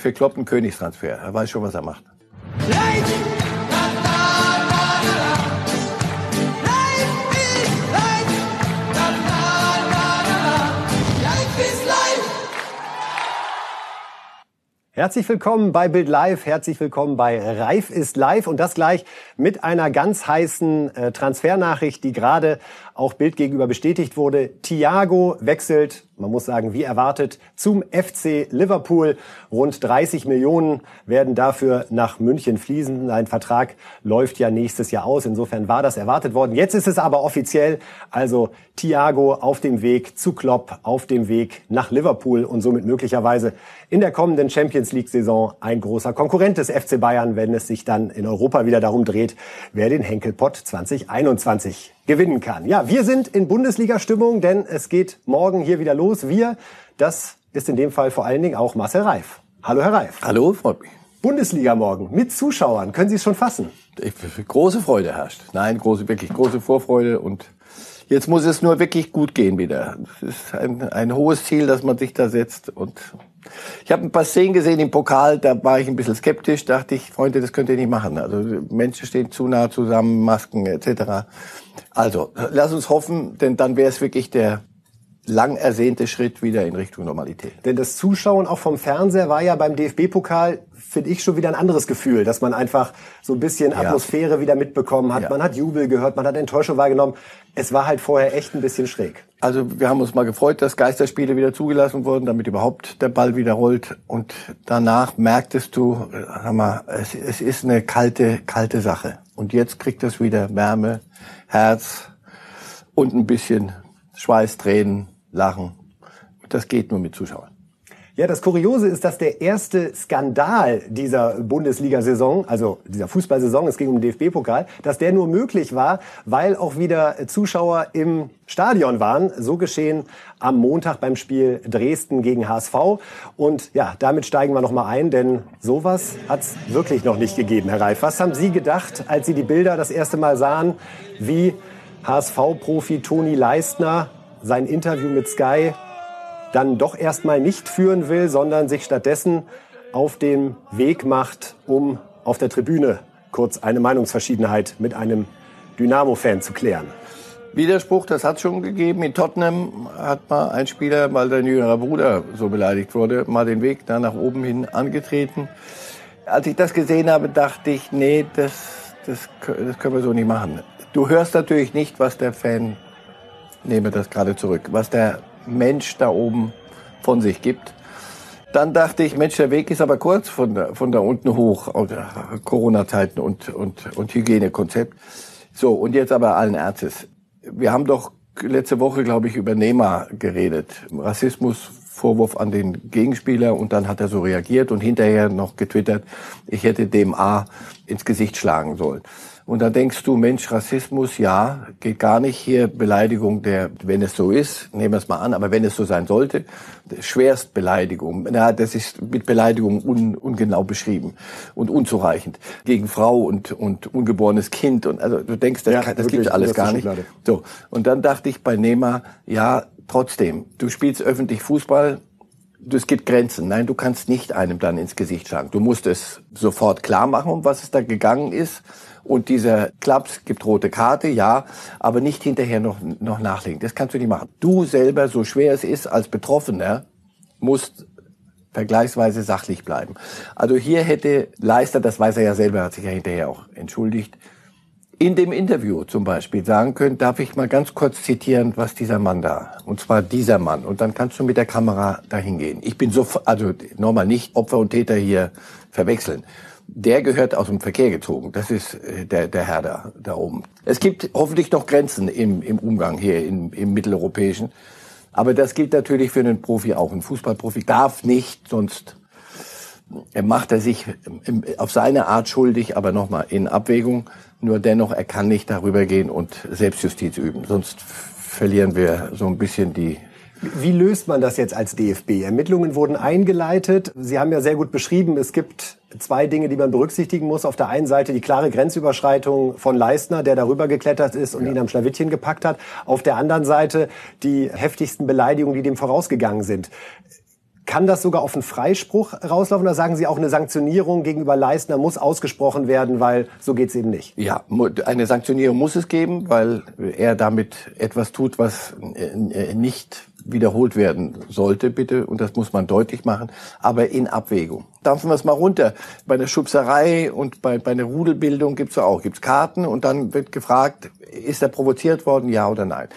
für Klopp ein Königstransfer. Er weiß schon, was er macht. Herzlich willkommen bei Bild Live, herzlich willkommen bei Reif ist live und das gleich mit einer ganz heißen äh, Transfernachricht, die gerade auch Bild gegenüber bestätigt wurde. Thiago wechselt man muss sagen, wie erwartet, zum FC Liverpool. Rund 30 Millionen werden dafür nach München fließen. Ein Vertrag läuft ja nächstes Jahr aus. Insofern war das erwartet worden. Jetzt ist es aber offiziell. Also Thiago auf dem Weg zu Klopp, auf dem Weg nach Liverpool und somit möglicherweise in der kommenden Champions League Saison ein großer Konkurrent des FC Bayern, wenn es sich dann in Europa wieder darum dreht, wer den Henkelpott 2021 gewinnen kann. Ja, wir sind in Bundesliga-Stimmung, denn es geht morgen hier wieder los. Wir, das ist in dem Fall vor allen Dingen auch Marcel Reif. Hallo, Herr Reif. Hallo, freut mich. Bundesliga morgen mit Zuschauern. Können Sie es schon fassen? Ich, große Freude herrscht. Nein, große, wirklich große Vorfreude und jetzt muss es nur wirklich gut gehen wieder. Es ist ein, ein hohes Ziel, das man sich da setzt und ich habe ein paar Szenen gesehen im Pokal, da war ich ein bisschen skeptisch, dachte ich, Freunde, das könnt ihr nicht machen. Also Menschen stehen zu nah zusammen, Masken etc. Also, lass uns hoffen, denn dann wäre es wirklich der lang ersehnte Schritt wieder in Richtung Normalität. Denn das Zuschauen auch vom Fernseher war ja beim DFB-Pokal, finde ich, schon wieder ein anderes Gefühl, dass man einfach so ein bisschen Atmosphäre ja. wieder mitbekommen hat. Ja. Man hat Jubel gehört, man hat Enttäuschung wahrgenommen. Es war halt vorher echt ein bisschen schräg. Also wir haben uns mal gefreut, dass Geisterspiele wieder zugelassen wurden, damit überhaupt der Ball wieder rollt. Und danach merktest du, sag mal, es, es ist eine kalte, kalte Sache. Und jetzt kriegt es wieder Wärme, Herz und ein bisschen Schweiß, Tränen, Lachen. Das geht nur mit Zuschauern. Ja, das Kuriose ist, dass der erste Skandal dieser Bundesliga-Saison, also dieser Fußballsaison, es ging um den DFB-Pokal, dass der nur möglich war, weil auch wieder Zuschauer im Stadion waren. So geschehen am Montag beim Spiel Dresden gegen HSV. Und ja, damit steigen wir noch mal ein, denn sowas hat es wirklich noch nicht gegeben, Herr Reif. Was haben Sie gedacht, als Sie die Bilder das erste Mal sahen, wie HSV-Profi Toni Leistner sein Interview mit Sky dann doch erstmal nicht führen will, sondern sich stattdessen auf den Weg macht, um auf der Tribüne kurz eine Meinungsverschiedenheit mit einem Dynamo-Fan zu klären. Widerspruch, das hat schon gegeben. In Tottenham hat mal ein Spieler, weil sein jüngerer Bruder so beleidigt wurde, mal den Weg da nach oben hin angetreten. Als ich das gesehen habe, dachte ich, nee, das, das, das können wir so nicht machen. Du hörst natürlich nicht, was der Fan, nehme das gerade zurück, was der Mensch da oben von sich gibt. Dann dachte ich, Mensch, der Weg ist aber kurz von da, von da unten hoch, Corona-Zeiten und, und, und Hygienekonzept. So, und jetzt aber allen Ernstes. Wir haben doch letzte Woche, glaube ich, über Neymar geredet. Rassismus, Vorwurf an den Gegenspieler und dann hat er so reagiert und hinterher noch getwittert, ich hätte dem A ins Gesicht schlagen sollen. Und da denkst du, Mensch, Rassismus, ja, geht gar nicht hier. Beleidigung der, wenn es so ist, nehmen wir es mal an, aber wenn es so sein sollte, Schwerstbeleidigung. Na, das ist mit Beleidigung un, ungenau beschrieben und unzureichend. Gegen Frau und, und ungeborenes Kind. Und also du denkst, das, ja, kann, das wirklich, gibt alles gar nicht. So. Und dann dachte ich bei Nehmer, ja, trotzdem, du spielst öffentlich Fußball, es gibt Grenzen. Nein, du kannst nicht einem dann ins Gesicht schlagen. Du musst es sofort klar machen, um was es da gegangen ist. Und dieser Klaps gibt rote Karte, ja, aber nicht hinterher noch, noch nachlegen. Das kannst du nicht machen. Du selber, so schwer es ist, als Betroffener, musst vergleichsweise sachlich bleiben. Also hier hätte Leister, das weiß er ja selber, hat sich ja hinterher auch entschuldigt, in dem Interview zum Beispiel sagen können, darf ich mal ganz kurz zitieren, was dieser Mann da, und zwar dieser Mann, und dann kannst du mit der Kamera dahin gehen. Ich bin so, also nochmal nicht Opfer und Täter hier verwechseln der gehört aus dem Verkehr gezogen. Das ist äh, der, der Herr da, da oben. Es gibt hoffentlich noch Grenzen im, im Umgang hier im, im Mitteleuropäischen. Aber das gilt natürlich für einen Profi auch. Ein Fußballprofi darf nicht, sonst macht er sich auf seine Art schuldig, aber nochmal in Abwägung. Nur dennoch, er kann nicht darüber gehen und Selbstjustiz üben. Sonst verlieren wir so ein bisschen die, wie löst man das jetzt als DFB? Ermittlungen wurden eingeleitet. Sie haben ja sehr gut beschrieben, es gibt zwei Dinge, die man berücksichtigen muss. Auf der einen Seite die klare Grenzüberschreitung von Leistner, der darüber geklettert ist und ja. ihn am Schlawittchen gepackt hat. Auf der anderen Seite die heftigsten Beleidigungen, die dem vorausgegangen sind. Kann das sogar auf einen Freispruch rauslaufen oder sagen Sie auch eine Sanktionierung gegenüber Leistner muss ausgesprochen werden, weil so geht's eben nicht? Ja, eine Sanktionierung muss es geben, weil er damit etwas tut, was äh, nicht wiederholt werden sollte, bitte, und das muss man deutlich machen, aber in Abwägung. Dampfen wir es mal runter. Bei der Schubserei und bei, bei einer Rudelbildung gibt's ja auch, gibt's Karten und dann wird gefragt, ist er provoziert worden, ja oder nein.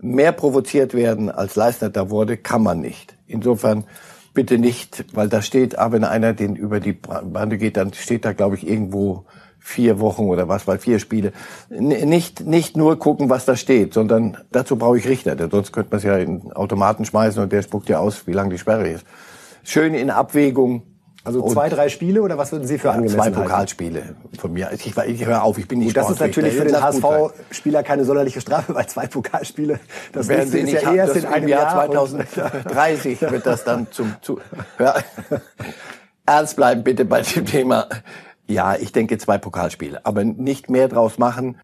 Mehr provoziert werden, als Leistner da wurde, kann man nicht. Insofern bitte nicht, weil da steht, aber wenn einer den über die Bande geht, dann steht da, glaube ich, irgendwo vier Wochen oder was, weil vier Spiele. Nicht, nicht nur gucken, was da steht, sondern dazu brauche ich Richter, denn sonst könnte man es ja in Automaten schmeißen und der spuckt ja aus, wie lang die Sperre ist. Schön in Abwägung, also zwei, drei Spiele oder was würden Sie für angemessen Zwei Pokalspiele von mir. Ich, ich höre auf, ich bin nicht Gut, Das ist natürlich für den HSV-Spieler keine sonderliche Strafe, weil zwei Pokalspiele, das werden Sie nicht ja erst in einem Jahr 2030 wird das dann zum zu, ja. Ernst bleiben bitte bei dem Thema. Ja, ich denke zwei Pokalspiele, aber nicht mehr draus machen.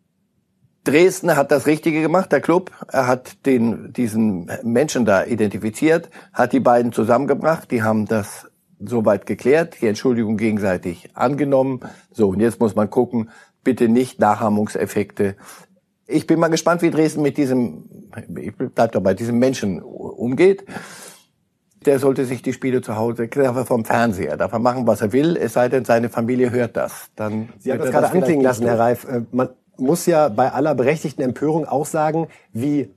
Dresden hat das Richtige gemacht, der Club. Er hat den, diesen Menschen da identifiziert, hat die beiden zusammengebracht, die haben das soweit geklärt, die Entschuldigung gegenseitig angenommen. So, und jetzt muss man gucken, bitte nicht Nachahmungseffekte. Ich bin mal gespannt, wie Dresden mit diesem, ich bleib dabei, diesem Menschen umgeht. Der sollte sich die Spiele zu Hause, vom Fernseher, darf er machen, was er will, es sei denn, seine Familie hört das. Dann Sie haben das gerade anklingen lassen, Herr Reif. Äh, man muss ja bei aller berechtigten Empörung auch sagen, wie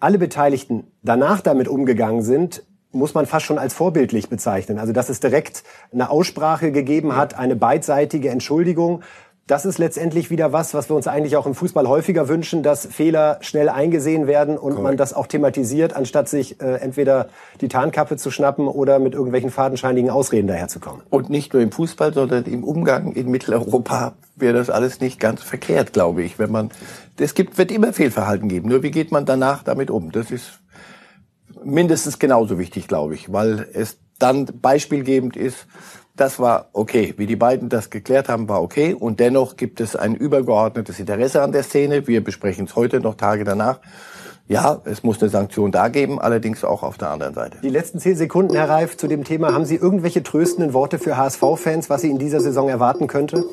alle Beteiligten danach damit umgegangen sind, muss man fast schon als vorbildlich bezeichnen. Also dass es direkt eine Aussprache gegeben hat, eine beidseitige Entschuldigung. Das ist letztendlich wieder was, was wir uns eigentlich auch im Fußball häufiger wünschen, dass Fehler schnell eingesehen werden und Correct. man das auch thematisiert, anstatt sich äh, entweder die Tarnkappe zu schnappen oder mit irgendwelchen fadenscheinigen Ausreden daherzukommen. Und nicht nur im Fußball, sondern im Umgang in Mitteleuropa wäre das alles nicht ganz verkehrt, glaube ich. Wenn man, es gibt, wird immer Fehlverhalten geben. Nur wie geht man danach damit um? Das ist mindestens genauso wichtig, glaube ich, weil es dann beispielgebend ist, das war okay. Wie die beiden das geklärt haben, war okay. Und dennoch gibt es ein übergeordnetes Interesse an der Szene. Wir besprechen es heute noch Tage danach. Ja, es muss eine Sanktion da geben, allerdings auch auf der anderen Seite. Die letzten zehn Sekunden, Herr Reif, zu dem Thema. Haben Sie irgendwelche tröstenden Worte für HSV-Fans, was sie in dieser Saison erwarten könnte?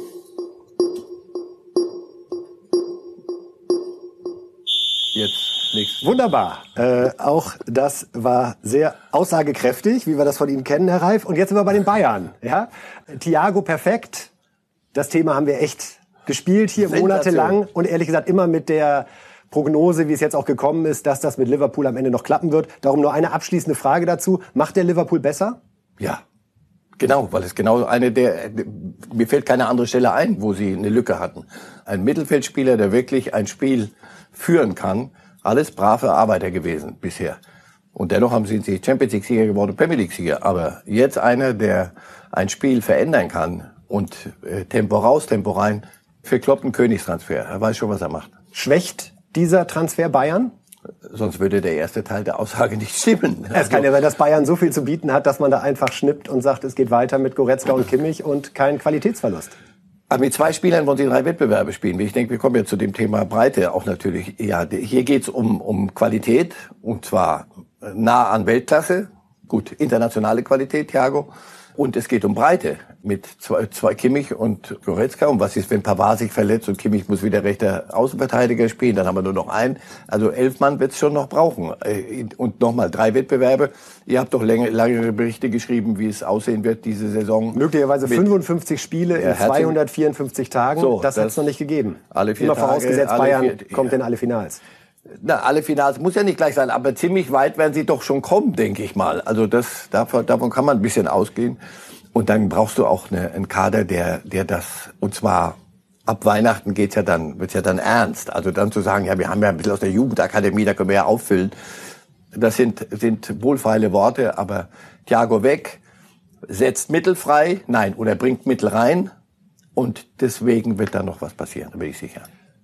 Wunderbar. Äh, auch das war sehr aussagekräftig, wie wir das von Ihnen kennen, Herr Reif. Und jetzt sind wir bei den Bayern. Ja? Thiago perfekt. Das Thema haben wir echt gespielt hier monatelang und ehrlich gesagt immer mit der Prognose, wie es jetzt auch gekommen ist, dass das mit Liverpool am Ende noch klappen wird. Darum nur eine abschließende Frage dazu. Macht der Liverpool besser? Ja. Genau, weil es genau eine der, mir fällt keine andere Stelle ein, wo sie eine Lücke hatten. Ein Mittelfeldspieler, der wirklich ein Spiel führen kann, alles brave Arbeiter gewesen bisher. Und dennoch haben sie Champions League Sieger geworden, Premier League Sieger. Aber jetzt einer, der ein Spiel verändern kann und äh, Tempo raus, Tempo rein, für Klopp ein Königstransfer. Er weiß schon, was er macht. Schwächt dieser Transfer Bayern? Sonst würde der erste Teil der Aussage nicht stimmen. Es also, kann ja sein, dass Bayern so viel zu bieten hat, dass man da einfach schnippt und sagt, es geht weiter mit Goretzka und Kimmich und kein Qualitätsverlust. Aber mit zwei Spielern wollen sie drei Wettbewerbe spielen. Ich denke, wir kommen ja zu dem Thema Breite auch natürlich. Ja, hier geht's um, um Qualität und zwar nah an Weltklasse. Gut, internationale Qualität, Thiago. Und es geht um Breite mit zwei, zwei Kimmich und Goretzka. Und was ist, wenn Pavard sich verletzt und Kimmich muss wieder rechter Außenverteidiger spielen? Dann haben wir nur noch einen. Also elf Mann wird es schon noch brauchen. Äh, und nochmal drei Wettbewerbe. Ihr habt doch längere, längere Berichte geschrieben, wie es aussehen wird diese Saison. Möglicherweise 55 Spiele in 254 Tagen. So, das, das hat es noch nicht gegeben. Alle vier Immer Tage, vorausgesetzt, Bayern vier, kommt in alle Finals. Na, alle Finals muss ja nicht gleich sein, aber ziemlich weit werden sie doch schon kommen, denke ich mal. Also das, davon, davon kann man ein bisschen ausgehen. Und dann brauchst du auch eine, einen Kader, der, der das, und zwar ab Weihnachten geht's ja dann, wird's ja dann ernst. Also dann zu sagen, ja, wir haben ja ein bisschen aus der Jugendakademie, da können wir ja auffüllen. Das sind, sind wohlfeile Worte, aber Thiago weg, setzt Mittel frei, nein, oder bringt Mittel rein. Und deswegen wird da noch was passieren, da bin ich sicher.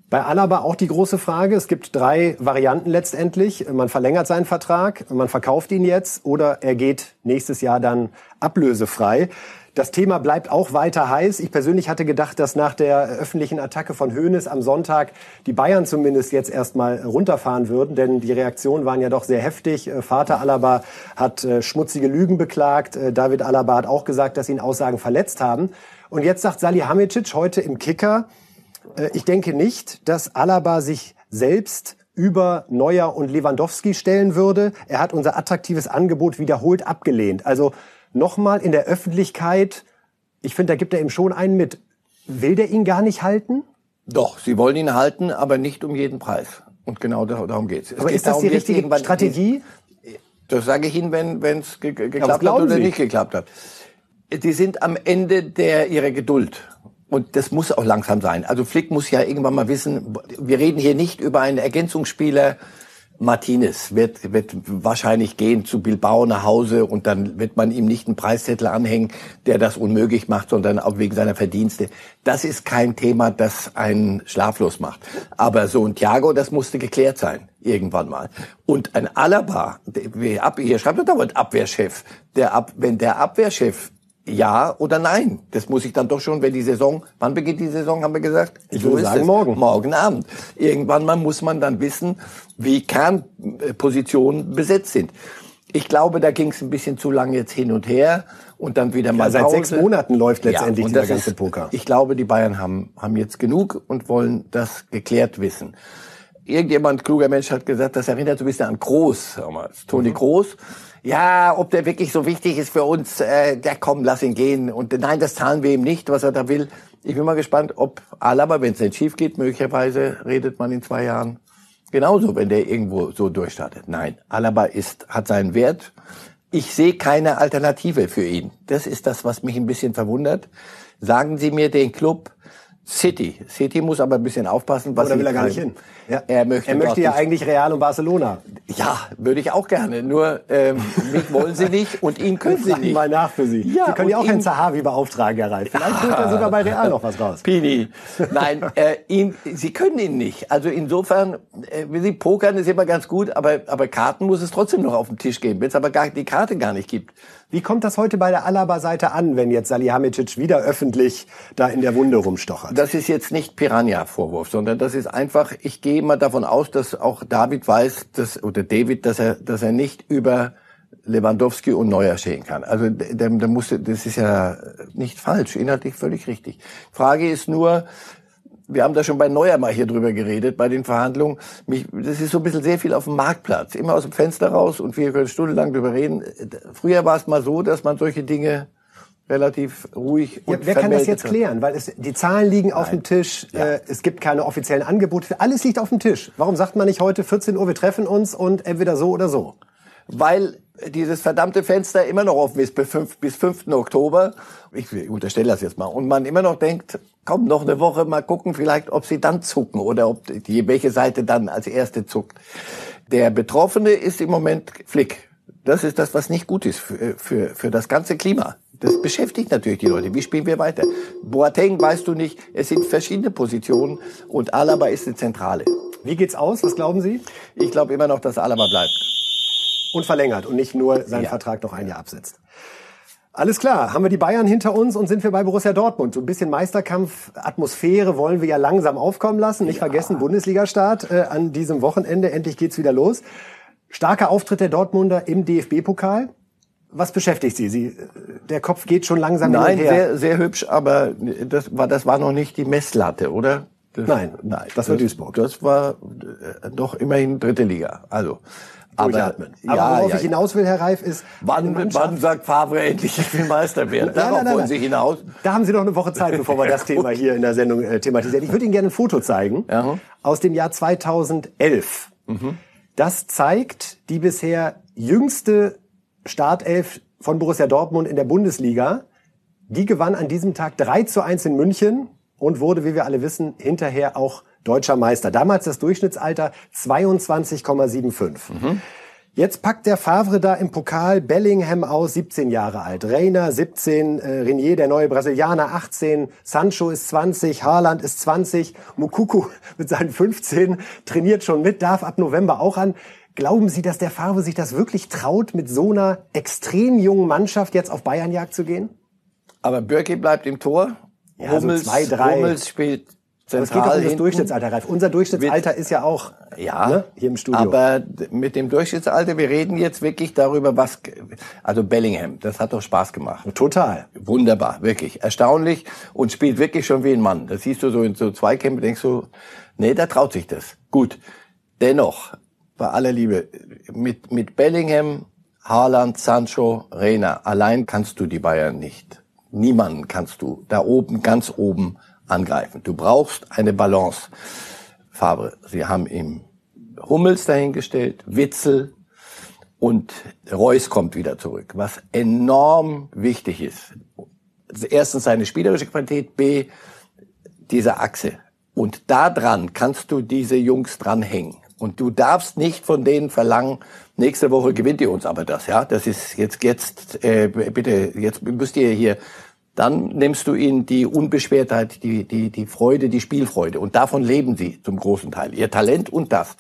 Bei Alaba auch die große Frage. Es gibt drei Varianten letztendlich. Man verlängert seinen Vertrag, man verkauft ihn jetzt oder er geht nächstes Jahr dann ablösefrei. Das Thema bleibt auch weiter heiß. Ich persönlich hatte gedacht, dass nach der öffentlichen Attacke von Hoeneß am Sonntag die Bayern zumindest jetzt erstmal runterfahren würden, denn die Reaktionen waren ja doch sehr heftig. Äh, Vater Alaba hat äh, schmutzige Lügen beklagt. Äh, David Alaba hat auch gesagt, dass ihn Aussagen verletzt haben. Und jetzt sagt Salihamidzic heute im Kicker, ich denke nicht, dass Alaba sich selbst über Neuer und Lewandowski stellen würde. Er hat unser attraktives Angebot wiederholt abgelehnt. Also nochmal in der Öffentlichkeit, ich finde, da gibt er ihm schon einen mit. Will der ihn gar nicht halten? Doch, sie wollen ihn halten, aber nicht um jeden Preis. Und genau darum geht's. Es aber geht ist das darum, die richtige Strategie? Das sage ich Ihnen, wenn es ge geklappt hat oder Sie? nicht geklappt hat. Die sind am Ende der ihrer Geduld. Und das muss auch langsam sein. Also Flick muss ja irgendwann mal wissen, wir reden hier nicht über einen Ergänzungsspieler. Martinez wird, wird wahrscheinlich gehen zu Bilbao nach Hause und dann wird man ihm nicht einen Preiszettel anhängen, der das unmöglich macht, sondern auch wegen seiner Verdienste. Das ist kein Thema, das einen schlaflos macht. Aber so ein Thiago, das musste geklärt sein, irgendwann mal. Und ein Alaba, der, hier schreibt er dauernd Abwehrchef, der Ab, wenn der Abwehrchef ja oder nein. Das muss ich dann doch schon, wenn die Saison, wann beginnt die Saison, haben wir gesagt? Ich so würde sagen es. morgen. Morgen Abend. Irgendwann mal muss man dann wissen, wie Kernpositionen besetzt sind. Ich glaube, da ging es ein bisschen zu lange jetzt hin und her und dann wieder mal ja, Seit Pause. sechs Monaten läuft letztendlich ja, dieser ganze ist, Poker. Ich glaube, die Bayern haben, haben jetzt genug und wollen das geklärt wissen. Irgendjemand, kluger Mensch, hat gesagt, das erinnert so ein bisschen an Groß damals. Toni mhm. Groß ja, ob der wirklich so wichtig ist für uns, äh, der komm, lass ihn gehen. Und nein, das zahlen wir ihm nicht, was er da will. Ich bin mal gespannt, ob Alaba, wenn es nicht schief geht, möglicherweise redet man in zwei Jahren genauso, wenn der irgendwo so durchstartet. Nein, Alaba ist, hat seinen Wert. Ich sehe keine Alternative für ihn. Das ist das, was mich ein bisschen verwundert. Sagen Sie mir den Club, City. City muss aber ein bisschen aufpassen, was Oder will er gar nicht hin? Ja. Er möchte, er möchte ja eigentlich Real und Barcelona. Ja, würde ich auch gerne. Nur ähm, mich wollen sie nicht und ihn können sie nicht. mal nach für Sie. Ja, sie können ja auch Herrn Zahavi beauftragen, Herr Reif. Vielleicht holt er sogar bei Real noch was raus. Pini. Nein, äh, ihn, sie können ihn nicht. Also insofern, äh, wie Sie pokern ist immer ganz gut, aber, aber Karten muss es trotzdem noch auf den Tisch geben. Wenn es aber gar, die Karte gar nicht gibt, wie kommt das heute bei der Alaba-Seite an, wenn jetzt Salihamidzic wieder öffentlich da in der Wunde rumstochert? Das ist jetzt nicht Piranha-Vorwurf, sondern das ist einfach, ich gehe mal davon aus, dass auch David weiß, dass, oder David, dass er, dass er nicht über Lewandowski und Neuer stehen kann. Also der, der musste, das ist ja nicht falsch, inhaltlich völlig richtig. Frage ist nur, wir haben da schon bei Neuer mal hier drüber geredet, bei den Verhandlungen. Mich, das ist so ein bisschen sehr viel auf dem Marktplatz. Immer aus dem Fenster raus und wir können stundenlang drüber reden. Früher war es mal so, dass man solche Dinge relativ ruhig und ja, Wer kann das jetzt klären? Weil es, die Zahlen liegen Nein. auf dem Tisch, ja. äh, es gibt keine offiziellen Angebote, alles liegt auf dem Tisch. Warum sagt man nicht heute 14 Uhr, wir treffen uns und entweder so oder so? Weil dieses verdammte Fenster immer noch offen ist bis 5, bis 5. Oktober. Ich unterstelle das jetzt mal. Und man immer noch denkt, komm, noch eine Woche mal gucken, vielleicht, ob sie dann zucken oder ob die, welche Seite dann als erste zuckt. Der Betroffene ist im Moment Flick. Das ist das, was nicht gut ist für, für, für das ganze Klima. Das beschäftigt natürlich die Leute. Wie spielen wir weiter? Boateng weißt du nicht. Es sind verschiedene Positionen und Alaba ist eine Zentrale. Wie geht's aus? Was glauben Sie? Ich glaube immer noch, dass Alaba bleibt. Und verlängert und nicht nur seinen ja. Vertrag noch ein Jahr absetzt. Alles klar, haben wir die Bayern hinter uns und sind wir bei Borussia Dortmund. So ein bisschen Meisterkampf-Atmosphäre wollen wir ja langsam aufkommen lassen. Nicht ja. vergessen, Bundesliga-Start äh, an diesem Wochenende. Endlich geht's wieder los. Starker Auftritt der Dortmunder im DFB-Pokal. Was beschäftigt Sie? Sie? Der Kopf geht schon langsam Nein, sehr, sehr hübsch, aber das war, das war noch nicht die Messlatte, oder? Das, nein, nein, das war Duisburg. Das war äh, doch immerhin dritte Liga. Also, Durchatmen. Aber, ja, worauf ja, ich hinaus will, Herr Reif, ist... Wann, wann sagt Favre endlich, ich will Meister werden? Darauf nein, nein, wollen Sie hinaus? Da haben Sie noch eine Woche Zeit, bevor wir das Thema hier in der Sendung äh, thematisieren. Ich würde Ihnen gerne ein Foto zeigen ja. aus dem Jahr 2011. Mhm. Das zeigt die bisher jüngste Startelf von Borussia Dortmund in der Bundesliga. Die gewann an diesem Tag 3 zu 1 in München und wurde, wie wir alle wissen, hinterher auch deutscher Meister. Damals das Durchschnittsalter 22,75. Mhm. Jetzt packt der Favre da im Pokal Bellingham aus, 17 Jahre alt. Reina 17, äh, Renier, der neue Brasilianer 18, Sancho ist 20, Haaland ist 20, Mukuku mit seinen 15 trainiert schon mit, darf ab November auch an. Glauben Sie, dass der Favre sich das wirklich traut, mit so einer extrem jungen Mannschaft jetzt auf Bayernjagd zu gehen? Aber Birki bleibt im Tor. Ja, Hummels, so zwei, drei. Hummels spielt zentral Es geht doch um das Durchschnittsalter, Ralf. Unser Durchschnittsalter ist ja auch ja, ne, hier im Studio. Aber mit dem Durchschnittsalter, wir reden jetzt wirklich darüber, was, also Bellingham, das hat doch Spaß gemacht. Total. Wunderbar, wirklich. Erstaunlich und spielt wirklich schon wie ein Mann. Das siehst du so in so Zweikämpfen, denkst du, nee, da traut sich das. Gut. Dennoch, bei aller Liebe, mit, mit Bellingham, Haaland, Sancho, Reina, allein kannst du die Bayern nicht. Niemanden kannst du da oben, ganz oben angreifen. Du brauchst eine Balance. Fabre, sie haben ihm Hummels dahingestellt, Witzel und Reus kommt wieder zurück, was enorm wichtig ist. Erstens seine spielerische Qualität, B, diese Achse. Und da dran kannst du diese Jungs dranhängen. Und du darfst nicht von denen verlangen, nächste Woche gewinnt ihr uns aber das, ja. Das ist jetzt, jetzt, äh, bitte, jetzt müsst ihr hier, dann nimmst du ihnen die Unbeschwertheit, die, die, die Freude, die Spielfreude. Und davon leben sie zum großen Teil. Ihr Talent und das.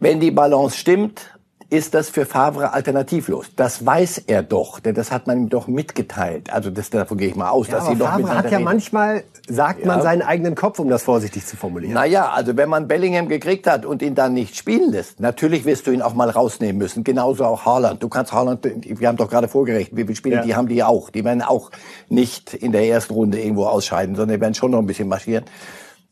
Wenn die Balance stimmt, ist das für Favre alternativlos. Das weiß er doch, denn das hat man ihm doch mitgeteilt. Also das, davon gehe ich mal aus, ja, dass sie doch Favre hat ja reden. manchmal, sagt man, seinen eigenen Kopf, um das vorsichtig zu formulieren. Naja, also wenn man Bellingham gekriegt hat und ihn dann nicht spielen lässt, natürlich wirst du ihn auch mal rausnehmen müssen. Genauso auch Haaland. Du kannst Haaland, wir haben doch gerade vorgerechnet, wie viele Spiele, ja. die haben die auch. Die werden auch nicht in der ersten Runde irgendwo ausscheiden, sondern die werden schon noch ein bisschen marschieren.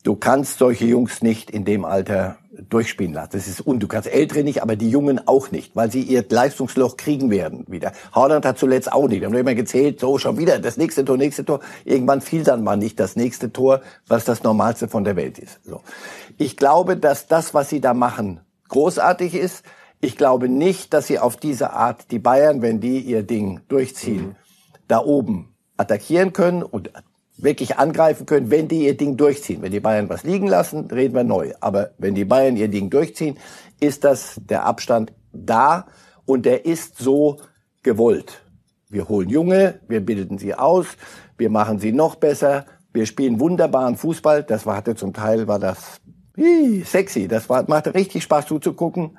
Du kannst solche Jungs nicht in dem Alter durchspielen lassen. Das ist und du kannst Ältere nicht, aber die Jungen auch nicht, weil sie ihr Leistungsloch kriegen werden wieder. Haaland hat zuletzt auch nicht. Wir haben immer gezählt, so schon wieder das nächste Tor, nächste Tor. Irgendwann fiel dann mal nicht das nächste Tor, was das Normalste von der Welt ist. So. Ich glaube, dass das, was sie da machen, großartig ist. Ich glaube nicht, dass sie auf diese Art die Bayern, wenn die ihr Ding durchziehen, mhm. da oben attackieren können und wirklich angreifen können, wenn die ihr Ding durchziehen. Wenn die Bayern was liegen lassen, reden wir neu. Aber wenn die Bayern ihr Ding durchziehen, ist das der Abstand da und der ist so gewollt. Wir holen Junge, wir bilden sie aus, wir machen sie noch besser, wir spielen wunderbaren Fußball. Das war, hatte zum Teil war das hi, sexy. Das war, machte richtig Spaß zuzugucken.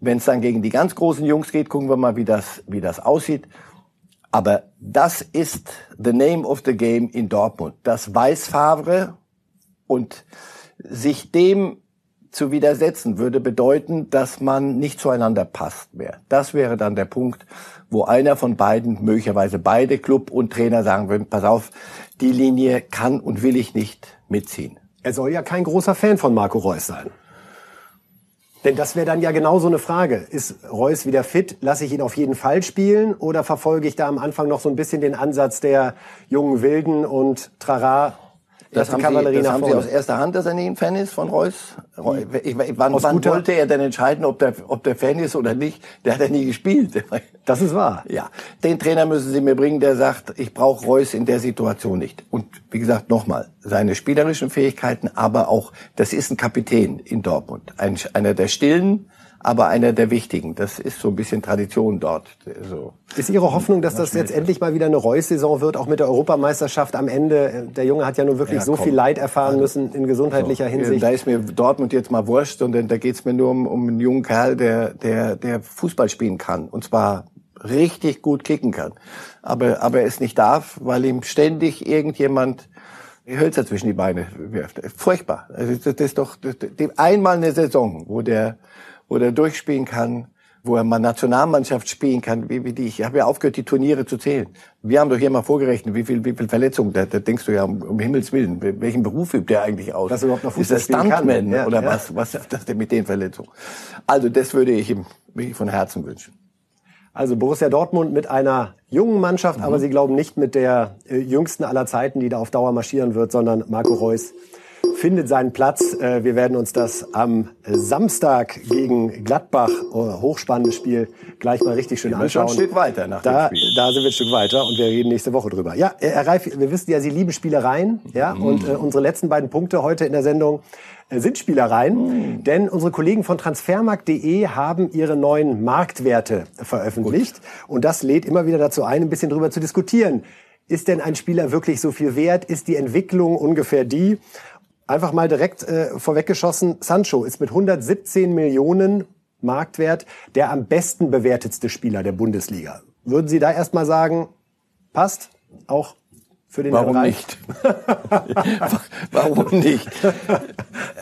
Wenn es dann gegen die ganz großen Jungs geht, gucken wir mal, wie das, wie das aussieht. Aber das ist the name of the game in Dortmund. Das weiß Favre und sich dem zu widersetzen würde bedeuten, dass man nicht zueinander passt mehr. Das wäre dann der Punkt, wo einer von beiden, möglicherweise beide Club und Trainer sagen würden, pass auf, die Linie kann und will ich nicht mitziehen. Er soll ja kein großer Fan von Marco Reus sein. Denn das wäre dann ja genau so eine Frage. Ist Reus wieder fit? Lasse ich ihn auf jeden Fall spielen? Oder verfolge ich da am Anfang noch so ein bisschen den Ansatz der jungen Wilden und Trara das haben, Sie, das haben Sie aus erster Hand, dass er nie ein Fan ist von Reus? Ich, wann, wann wollte er denn entscheiden, ob der, ob der Fan ist oder nicht? Der hat ja nie gespielt. Das ist wahr. Ja, den Trainer müssen Sie mir bringen, der sagt, ich brauche Reus in der Situation nicht. Und wie gesagt, nochmal, seine spielerischen Fähigkeiten, aber auch, das ist ein Kapitän in Dortmund. Ein, einer der Stillen, aber einer der wichtigen. Das ist so ein bisschen Tradition dort. So. Ist Ihre Hoffnung, dass das jetzt endlich mal wieder eine Reus-Saison wird, auch mit der Europameisterschaft am Ende? Der Junge hat ja nun wirklich ja, so viel Leid erfahren also, müssen in gesundheitlicher so. Hinsicht. Da ist mir Dortmund jetzt mal wurscht, sondern da geht's mir nur um, um einen jungen Kerl, der, der, der Fußball spielen kann. Und zwar richtig gut kicken kann. Aber, aber es nicht darf, weil ihm ständig irgendjemand Hölzer zwischen die Beine wirft. Furchtbar. Also das ist doch das, einmal eine Saison, wo der wo er durchspielen kann, wo er mal Nationalmannschaft spielen kann, wie, wie die. Ich habe ja aufgehört, die Turniere zu zählen. Wir haben doch hier mal vorgerechnet, wie viel, wie viel Verletzungen. Da, da denkst du ja um, um Himmels Willen, welchen Beruf übt der eigentlich aus? Dass er überhaupt noch Fußball Ist er Stuntman ja, oder ja. was? Was ist das denn mit den Verletzungen? Also das würde ich ihm wirklich von Herzen wünschen. Also Borussia Dortmund mit einer jungen Mannschaft, mhm. aber sie glauben nicht mit der äh, jüngsten aller Zeiten, die da auf Dauer marschieren wird, sondern Marco Reus findet seinen Platz. Äh, wir werden uns das am Samstag gegen Gladbach, oh, hochspannendes Spiel, gleich mal richtig schön anschauen. Schon ein Stück weiter nach da, dem Spiel. Da sind wir ein Stück weiter und wir reden nächste Woche drüber. Ja, Herr Reif, wir wissen ja, Sie lieben Spielereien. Ja, mhm. und äh, unsere letzten beiden Punkte heute in der Sendung äh, sind Spielereien, mhm. denn unsere Kollegen von transfermarkt.de haben ihre neuen Marktwerte veröffentlicht Gut. und das lädt immer wieder dazu ein, ein bisschen drüber zu diskutieren. Ist denn ein Spieler wirklich so viel wert? Ist die Entwicklung ungefähr die? Einfach mal direkt äh, vorweggeschossen, Sancho ist mit 117 Millionen Marktwert der am besten bewertetste Spieler der Bundesliga. Würden Sie da erstmal sagen, passt? Auch für den Warum nicht? Warum nicht?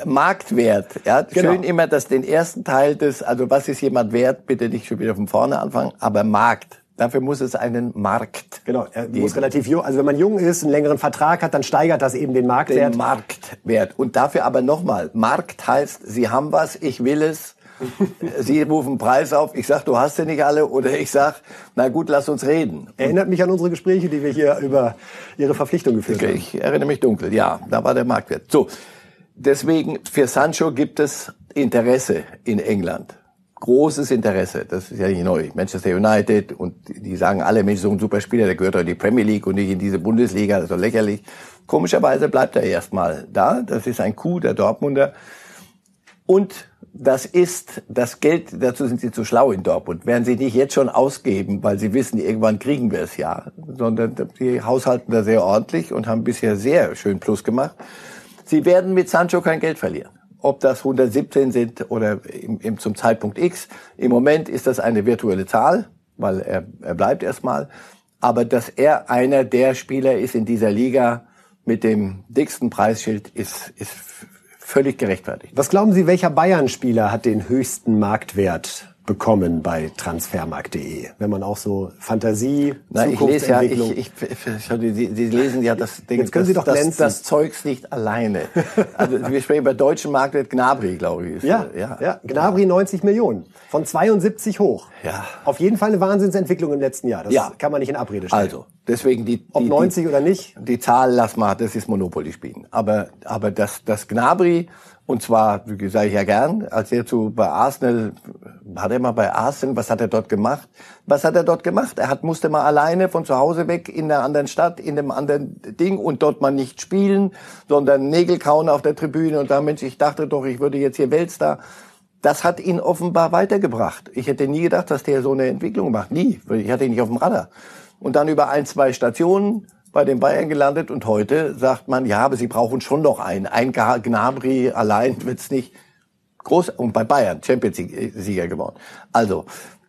Marktwert. Ja, Genau. schön immer, dass den ersten Teil des, also was ist jemand wert, bitte nicht schon wieder von vorne anfangen, aber Markt. Dafür muss es einen Markt. Genau, er muss relativ jung, also wenn man jung ist, einen längeren Vertrag hat, dann steigert das eben den Marktwert. Den Marktwert. Und dafür aber nochmal, Markt heißt, Sie haben was, ich will es. Sie rufen Preis auf, ich sag, du hast sie nicht alle, oder ich sag, na gut, lass uns reden. Erinnert mich an unsere Gespräche, die wir hier über Ihre Verpflichtung geführt haben. Ich erinnere mich dunkel, ja, da war der Marktwert. So, deswegen für Sancho gibt es Interesse in England. Großes Interesse, das ist ja nicht neu. Manchester United und die sagen alle, Mensch, so ein super Spieler, der gehört doch in die Premier League und nicht in diese Bundesliga, das ist doch lächerlich. Komischerweise bleibt er erstmal da. Das ist ein Coup der Dortmunder. Und das ist das Geld, dazu sind sie zu schlau in Dortmund, werden sie nicht jetzt schon ausgeben, weil sie wissen, irgendwann kriegen wir es ja, sondern die haushalten da sehr ordentlich und haben bisher sehr schön Plus gemacht. Sie werden mit Sancho kein Geld verlieren. Ob das 117 sind oder im, im, zum Zeitpunkt X. Im Moment ist das eine virtuelle Zahl, weil er, er bleibt erstmal. Aber dass er einer der Spieler ist in dieser Liga mit dem dicksten Preisschild, ist, ist völlig gerechtfertigt. Was glauben Sie, welcher Bayern-Spieler hat den höchsten Marktwert bekommen bei transfermarkt.de? Wenn man auch so Fantasie, Na, ich lese ja, ich, ich, ich, Sie, Sie lesen ja das Ding, Jetzt können Sie das, doch das, glänzen. das Zeugs nicht alleine. Also wir sprechen über deutschen Marktwert Gnabry, glaube ich. ja, ja, ja, Gnabry 90 Millionen. Von 72 hoch. Ja. Auf jeden Fall eine Wahnsinnsentwicklung im letzten Jahr. Das Ja. kann man nicht in Abrede stellen. Also, deswegen die, Ob die, 90 oder nicht? Die Zahl lass mal, das ist Monopoly spielen. Aber, aber das, das Gnabry, und zwar, wie sage ich ja gern, als er zu, bei Arsenal, hat er mal bei Arsenal, was hat er dort gemacht? Was hat er dort gemacht? Er hat, musste mal alleine von zu Hause weg in einer anderen Stadt, in einem anderen Ding und dort mal nicht spielen, sondern Nägel kauen auf der Tribüne und da, Mensch, ich dachte doch, ich würde jetzt hier Weltstar. Das hat ihn offenbar weitergebracht. Ich hätte nie gedacht, dass der so eine Entwicklung macht. Nie. Ich hatte ihn nicht auf dem Radar. Und dann über ein, zwei Stationen bei den Bayern gelandet und heute sagt man, ja, aber sie brauchen schon noch einen. Ein Gnabry allein wird's nicht groß und bei Bayern Champions League Sieger geworden. Also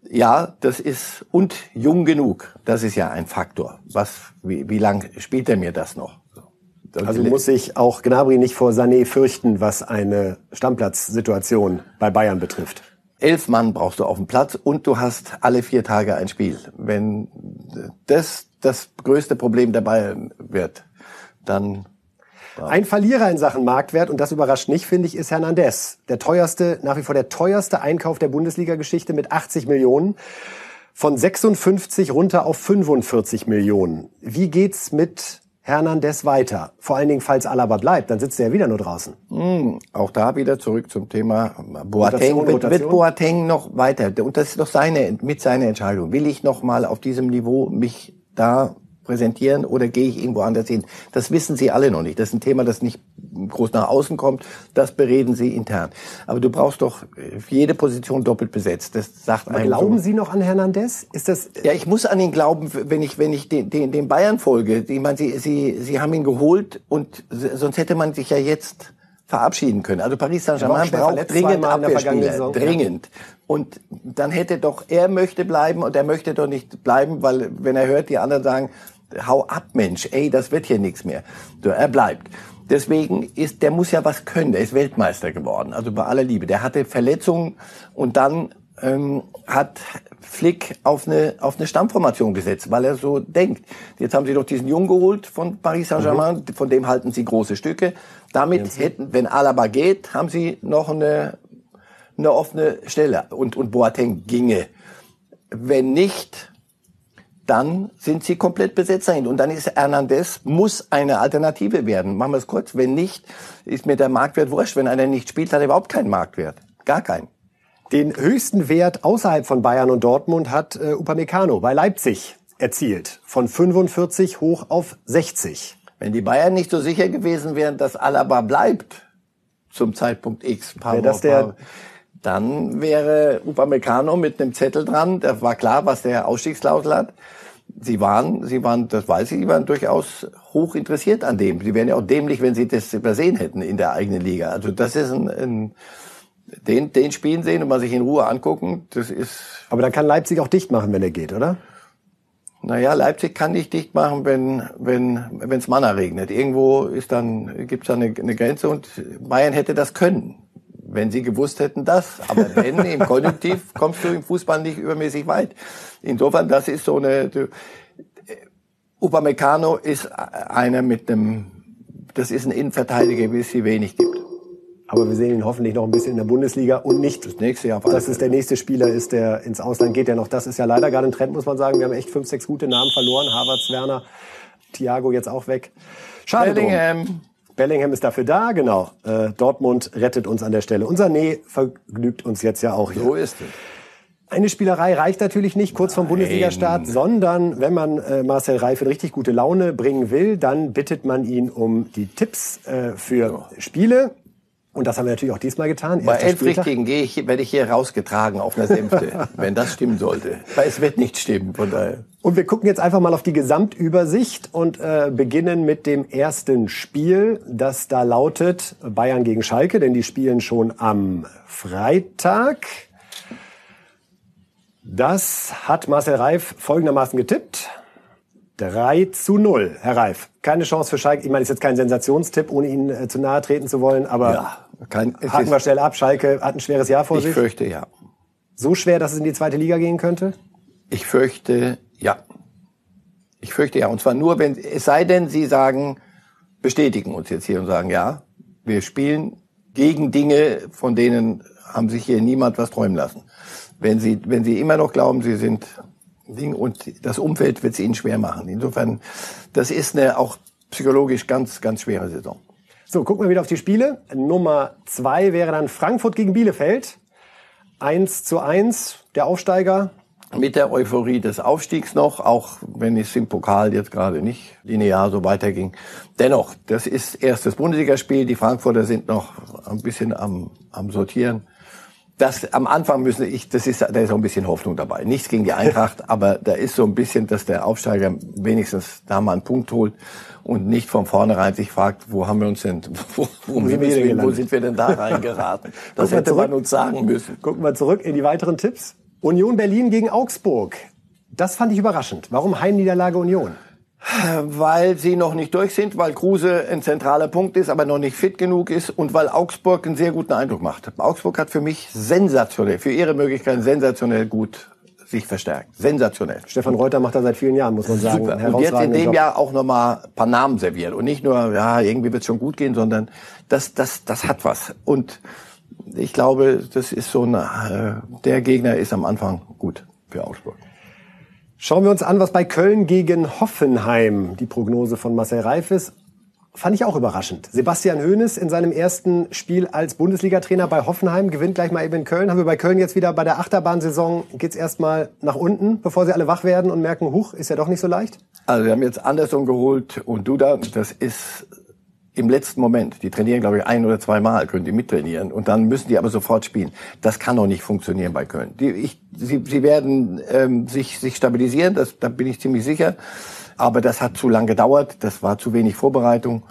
ja, das ist und jung genug. Das ist ja ein Faktor. Was wie, wie lang spielt er mir das noch? So. Also muss sich auch Gnabry nicht vor Sané fürchten, was eine Stammplatzsituation bei Bayern betrifft. elf Mann brauchst du auf dem Platz und du hast alle vier Tage ein Spiel. Wenn das das größte Problem Bayern wird, dann Ein Verlierer in Sachen Marktwert, und das überrascht nicht, finde ich, ist Hernandez. Der teuerste, nach wie vor der teuerste Einkauf der Bundesliga-Geschichte mit 80 Millionen. Von 56 runter auf 45 Millionen. Wie geht's mit Hernandez weiter? Vor allen Dingen, falls Alaba bleibt, dann sitzt er ja wieder nur draußen. auch da wieder zurück zum Thema Rotation, Boateng. Wird, wird Rotation? Boateng noch weiter? Und das ist doch seine, mit seiner Entscheidung. Will ich noch mal auf diesem Niveau mich da präsentieren oder gehe ich irgendwo anders hin? Das wissen Sie alle noch nicht. Das ist ein Thema, das nicht groß nach außen kommt. Das bereden Sie intern. Aber du brauchst doch jede Position doppelt besetzt. Das sagt Aber glauben so. Sie noch an Hernandez? Ist das, Ja, ich muss an ihn glauben, wenn ich, wenn ich den, den, den Bayern folge. Ich meine, sie, sie, sie haben ihn geholt und sonst hätte man sich ja jetzt verabschieden können. Also Paris Er Saint-Germain braucht dringend Abwehrspieler. Dringend. Und dann hätte doch, er möchte bleiben und er möchte doch nicht bleiben, weil wenn er hört, die anderen sagen, hau ab, Mensch, ey, das wird hier nichts mehr. So, er bleibt. Deswegen ist, der muss ja was können. Der ist Weltmeister geworden. Also bei aller Liebe. Der hatte Verletzungen und dann ähm, hat Flick auf eine, auf eine Stammformation gesetzt, weil er so denkt. Jetzt haben sie doch diesen Jungen geholt von Paris Saint-Germain, von dem halten sie große Stücke. Damit hätten, wenn Alaba geht, haben sie noch eine, eine offene Stelle und, und Boateng ginge. Wenn nicht, dann sind sie komplett besetzt dahin. Und dann ist Hernandez, muss eine Alternative werden. Machen wir es kurz. Wenn nicht, ist mir der Marktwert wurscht. Wenn einer nicht spielt, hat er überhaupt keinen Marktwert. Gar keinen. Den höchsten Wert außerhalb von Bayern und Dortmund hat äh, Upamecano bei Leipzig erzielt. Von 45 hoch auf 60. Wenn die Bayern nicht so sicher gewesen wären, dass Alaba bleibt zum Zeitpunkt X, paar Wäre das Wochen, der- dann wäre Upamecano mit einem Zettel dran. Da war klar, was der Ausstiegsklausel hat. Sie waren, sie waren, das weiß ich, sie waren durchaus hoch interessiert an dem. Sie wären ja auch dämlich, wenn sie das übersehen hätten in der eigenen Liga. Also das ist ein, ein den, den spielen sehen und mal sich in Ruhe angucken. Das ist Aber dann kann Leipzig auch dicht machen, wenn er geht, oder? Naja, Leipzig kann nicht dicht machen, wenn wenn wenn's Manna regnet. Irgendwo ist dann gibt's da eine, eine Grenze und Bayern hätte das können, wenn sie gewusst hätten das. Aber wenn im Konjunktiv kommst du im Fußball nicht übermäßig weit. Insofern, das ist so eine. Du, Upamecano ist einer mit einem, das ist ein Innenverteidiger, wie es sie wenig gibt. Aber wir sehen ihn hoffentlich noch ein bisschen in der Bundesliga und nicht, Das nächste Jahr. dass es der nächste Spieler ist, der ins Ausland geht. Ja noch, das ist ja leider gerade ein Trend, muss man sagen. Wir haben echt fünf, sechs gute Namen verloren. Havertz, Werner, Thiago jetzt auch weg. Schade drum. Bellingham. Ist dafür da, genau. Äh, Dortmund rettet uns an der Stelle. Unser Nee vergnügt uns jetzt ja auch hier. So ist es. Eine Spielerei reicht natürlich nicht kurz vom Bundesliga-Start, sondern wenn man äh, Marcel Reif in richtig gute Laune bringen will, dann bittet man ihn um die Tipps äh, für Spiele. Und das haben wir natürlich auch diesmal getan. Bei elf. Richtigen gehe ich, werde ich hier rausgetragen auf einer Sänfte, wenn das stimmen sollte. Weil es wird nicht stimmen, von daher. Und wir gucken jetzt einfach mal auf die Gesamtübersicht und äh, beginnen mit dem ersten Spiel, das da lautet Bayern gegen Schalke, denn die spielen schon am Freitag. Das hat Marcel Reif folgendermaßen getippt. 3 zu 0, Herr Reif. Keine Chance für Schalke. Ich meine, ist jetzt kein Sensationstipp, ohne Ihnen äh, zu nahe treten zu wollen, aber Ja, kein, haken wir schnell ab. Schalke hat ein schweres Jahr vor ich sich. fürchte ja. So schwer, dass es in die zweite Liga gehen könnte? Ich fürchte ja. Ich fürchte ja. Und zwar nur, wenn, es sei denn, Sie sagen, bestätigen uns jetzt hier und sagen, ja, wir spielen gegen Dinge, von denen haben sich hier niemand was träumen lassen. Wenn Sie, wenn Sie immer noch glauben, Sie sind Ding und das Umfeld wird es Ihnen schwer machen. Insofern, das ist eine auch psychologisch ganz, ganz schwere Saison. So, gucken wir wieder auf die Spiele. Nummer zwei wäre dann Frankfurt gegen Bielefeld. 1 zu 1, der Aufsteiger. mit der Euphorie des Aufstiegs noch, auch wenn es im Pokal jetzt gerade nicht linear so weiterging. Dennoch, das ist erstes Bundesligaspiel. Die Frankfurter sind noch ein bisschen am, am Sortieren. Das am Anfang müssen ich, das ist, da ist auch ein bisschen Hoffnung dabei. Nichts gegen die Eintracht, aber da ist so ein bisschen, dass der Aufsteiger wenigstens da mal einen Punkt holt und nicht von vornherein sich fragt, wo haben wir uns denn, wo, wo, sind wir denn wo sind wir denn da reingeraten? Das Guck mal hätte man uns sagen müssen. Gucken wir zurück in die weiteren Tipps. Union Berlin gegen Augsburg. Das fand ich überraschend. Warum Heimniederlage Union? Weil sie noch nicht durch sind, weil Kruse ein zentraler Punkt ist, aber noch nicht fit genug ist und weil Augsburg einen sehr guten Eindruck macht. Augsburg hat für mich sensationell, für ihre Möglichkeiten sensationell gut sich verstärkt. Sensationell. Stefan Reuter macht das seit vielen Jahren, muss man sagen. Super. Und jetzt in dem Job. Jahr auch nochmal ein paar Namen serviert. Und nicht nur, ja, irgendwie wird es schon gut gehen, sondern das, das, das hat was. Und ich glaube, das ist so ein, äh, der Gegner ist am Anfang gut für Augsburg. Schauen wir uns an, was bei Köln gegen Hoffenheim die Prognose von Marcel Reif ist. Fand ich auch überraschend. Sebastian Hoeneß in seinem ersten Spiel als Bundesliga-Trainer bei Hoffenheim gewinnt gleich mal eben in Köln. Haben wir bei Köln jetzt wieder bei der Achterbahnsaison geht's erstmal nach unten, bevor sie alle wach werden und merken, huch, ist ja doch nicht so leicht. Also wir haben jetzt Anderson geholt und Duda, das ist im letzten Moment. Die trainieren, glaube ich, ein oder zwei Mal, können die mittrainieren. Und dann müssen die aber sofort spielen. Das kann doch nicht funktionieren bei Köln. Die, ich, sie, sie werden ähm, sich, sich stabilisieren, das, da bin ich ziemlich sicher. Aber das hat zu lang gedauert, das war zu wenig Vorbereitung.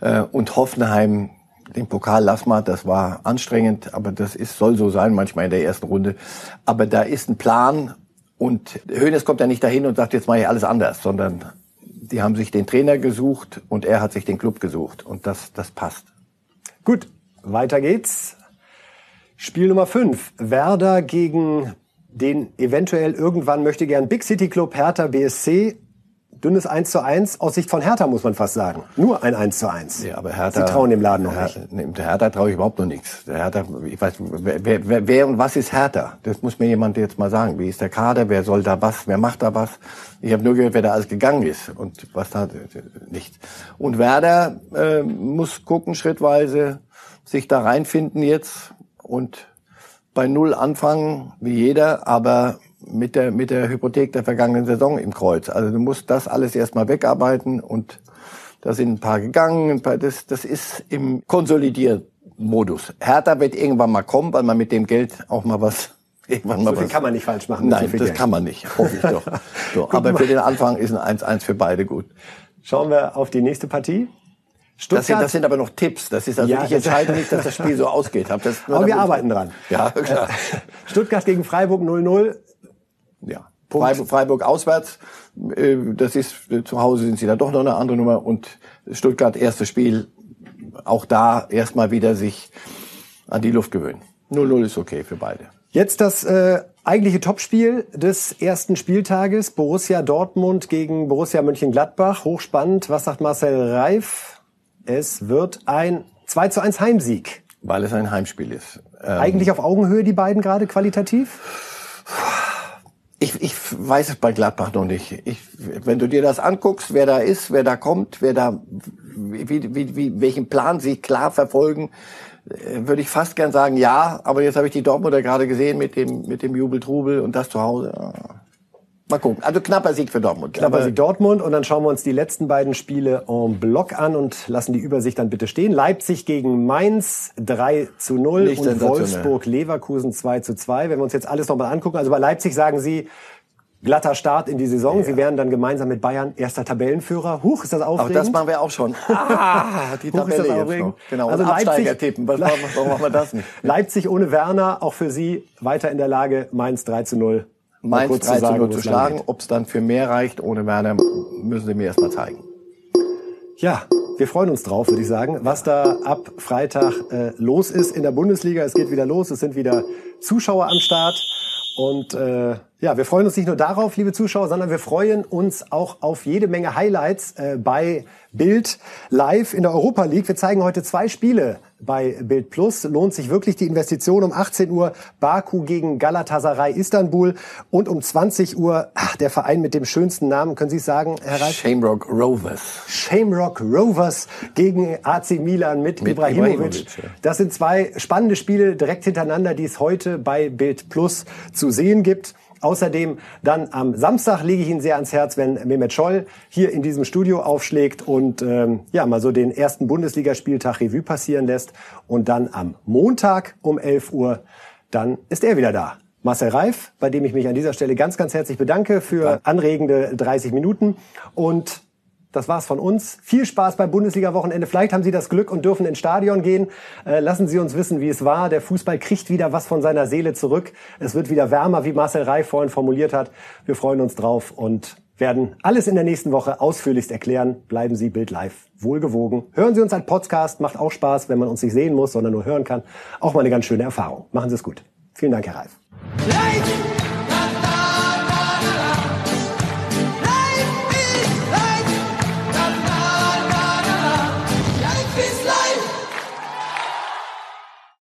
Äh, und Hoffenheim, den Pokal lass mal, das war anstrengend, aber das ist, soll so sein, manchmal in der ersten Runde. Aber da ist ein Plan und Hoeneß kommt ja nicht dahin und sagt, jetzt mache ich alles anders, sondern die haben sich den Trainer gesucht und er hat sich den Club gesucht und das, das passt. Gut, weiter geht's. Spiel Nummer 5. Werder gegen den eventuell irgendwann möchte gern Big City Club Hertha BSC. Dünnes 1 zu 1. Aus Sicht von Hertha muss man fast sagen. Nur ein 1 zu 1. Ja, aber Hertha, Sie trauen dem Laden noch nicht. Nee, Der Hertha traue ich überhaupt noch nichts. Der Hertha, ich weiß, wer, wer, wer, wer und was ist Hertha? Das muss mir jemand jetzt mal sagen. Wie ist der Kader? Wer soll da was? Wer macht da was? Ich habe nur gehört, wer da alles gegangen ist und was da nicht. Und Werder äh, muss gucken schrittweise, sich da reinfinden jetzt und bei Null anfangen, wie jeder, aber mit der, mit der Hypothek der vergangenen Saison im Kreuz. Also du musst das alles erstmal wegarbeiten und da sind ein paar gegangen, ein paar, das, das ist im Konsolidiermodus. Hertha wird irgendwann mal kommen, weil man mit dem Geld auch mal was, irgendwann mal So viel was. kann man nicht falsch machen. so Nein, viel das Geld. kann man nicht, hoffe ich doch. So, aber für den Anfang ist ein 1-1 für beide gut. Schauen wir auf die nächste Partie. Das sind, Stuttgart. das sind aber noch Tipps. Das ist also, Ja, ich entscheide nicht, dass das Spiel so ausgeht. Hab das Aber wir arbeiten dran. Ja, klar. Stuttgart gegen Freiburg 0-0. Ja. Freiburg, Freiburg auswärts, äh, das ist, zu Hause sind sie dann doch noch eine andere Nummer und Stuttgart erstes Spiel, auch da erstmal wieder sich an die Luft gewöhnen. 0-0 ist okay für beide. Jetzt das äh, eigentliche Topspiel des ersten Spieltages. Borussia Dortmund gegen Borussia Mönchengladbach. Hochspannend. Was sagt Marcel Reif? Es wird ein 2 zu 1 Heimsieg. Weil es ein Heimspiel ist. Ähm Eigentlich auf Augenhöhe die beiden gerade qualitativ? Ich, ich weiß es bei Gladbach noch nicht. Ich, wenn du dir das anguckst, wer da ist, wer da kommt, wer da, wie, wie, wie, welchen Plan sie klar verfolgen, äh, würde ich fast gern sagen, ja. Aber jetzt habe ich die Dortmunder gerade gesehen mit dem, mit dem Jubeltrubel und das zu Hause. Mal gucken. Also knapper Sieg für Dortmund. Knapper Sieg Dortmund und dann schauen wir uns die letzten beiden Spiele en bloc an und lassen die Übersicht dann bitte stehen. Leipzig gegen Mainz 3 zu 0 Nicht und Wolfsburg Leverkusen 2 zu 2. Wenn wir uns jetzt alles nochmal angucken, also bei Leipzig sagen Sie, glatter Start in die Saison. Ja. Sie werden dann gemeinsam mit Bayern erster Tabellenführer. Huch, ist das aufregend? Auch das machen wir auch schon. Ah, die Tabelle Huch, jetzt noch. Genau, also Leipzig, tippen. Warum machen wir das nicht? Leipzig ohne Werner, auch für Sie weiter in der Lage, Mainz 3 zu 0 Mainz 3 zu 0 zu schlagen. Ob es dann für mehr reicht ohne Werner, müssen Sie mir erstmal zeigen. Ja, wir freuen uns drauf, würde ich sagen, was da ab Freitag äh, los ist in der Bundesliga. Es geht wieder los, es sind wieder Zuschauer am Start. Und äh, ja, wir freuen uns nicht nur darauf, liebe Zuschauer, sondern wir freuen uns auch auf jede Menge Highlights äh, bei Bild live in der Europa League. Wir zeigen heute zwei Spiele bei Bild Plus. Lohnt sich wirklich die Investition um 18 Uhr Baku gegen Galatasaray Istanbul und um 20 Uhr ach, der Verein mit dem schönsten Namen, können Sie es sagen, Herr Reif? Shamrock Rovers. Shamrock Rovers gegen AC Milan mit, mit Ibrahimovic. Ibrahimovic ja. Das sind zwei spannende Spiele direkt hintereinander, die es heute bei Bild Plus zu sehen gibt. Außerdem dann am Samstag lege ich Ihnen sehr ans Herz, wenn Mehmet Scholl hier in diesem Studio aufschlägt und ähm, ja mal so den ersten Bundesligaspieltag Revue passieren lässt. Und dann am Montag um 11 Uhr, dann ist er wieder da. Marcel Reif, bei dem ich mich an dieser Stelle ganz, ganz herzlich bedanke für anregende 30 Minuten. Und das war's von uns. Viel Spaß beim Bundesliga-Wochenende. Vielleicht haben Sie das Glück und dürfen ins Stadion gehen. Äh, lassen Sie uns wissen, wie es war. Der Fußball kriegt wieder was von seiner Seele zurück. Es wird wieder wärmer, wie Marcel Reif vorhin formuliert hat. Wir freuen uns drauf und werden alles in der nächsten Woche ausführlichst erklären. Bleiben Sie Bild live wohlgewogen. Hören Sie uns ein Podcast. Macht auch Spaß, wenn man uns nicht sehen muss, sondern nur hören kann. Auch mal eine ganz schöne Erfahrung. Machen Sie es gut. Vielen Dank, Herr Reif. Light!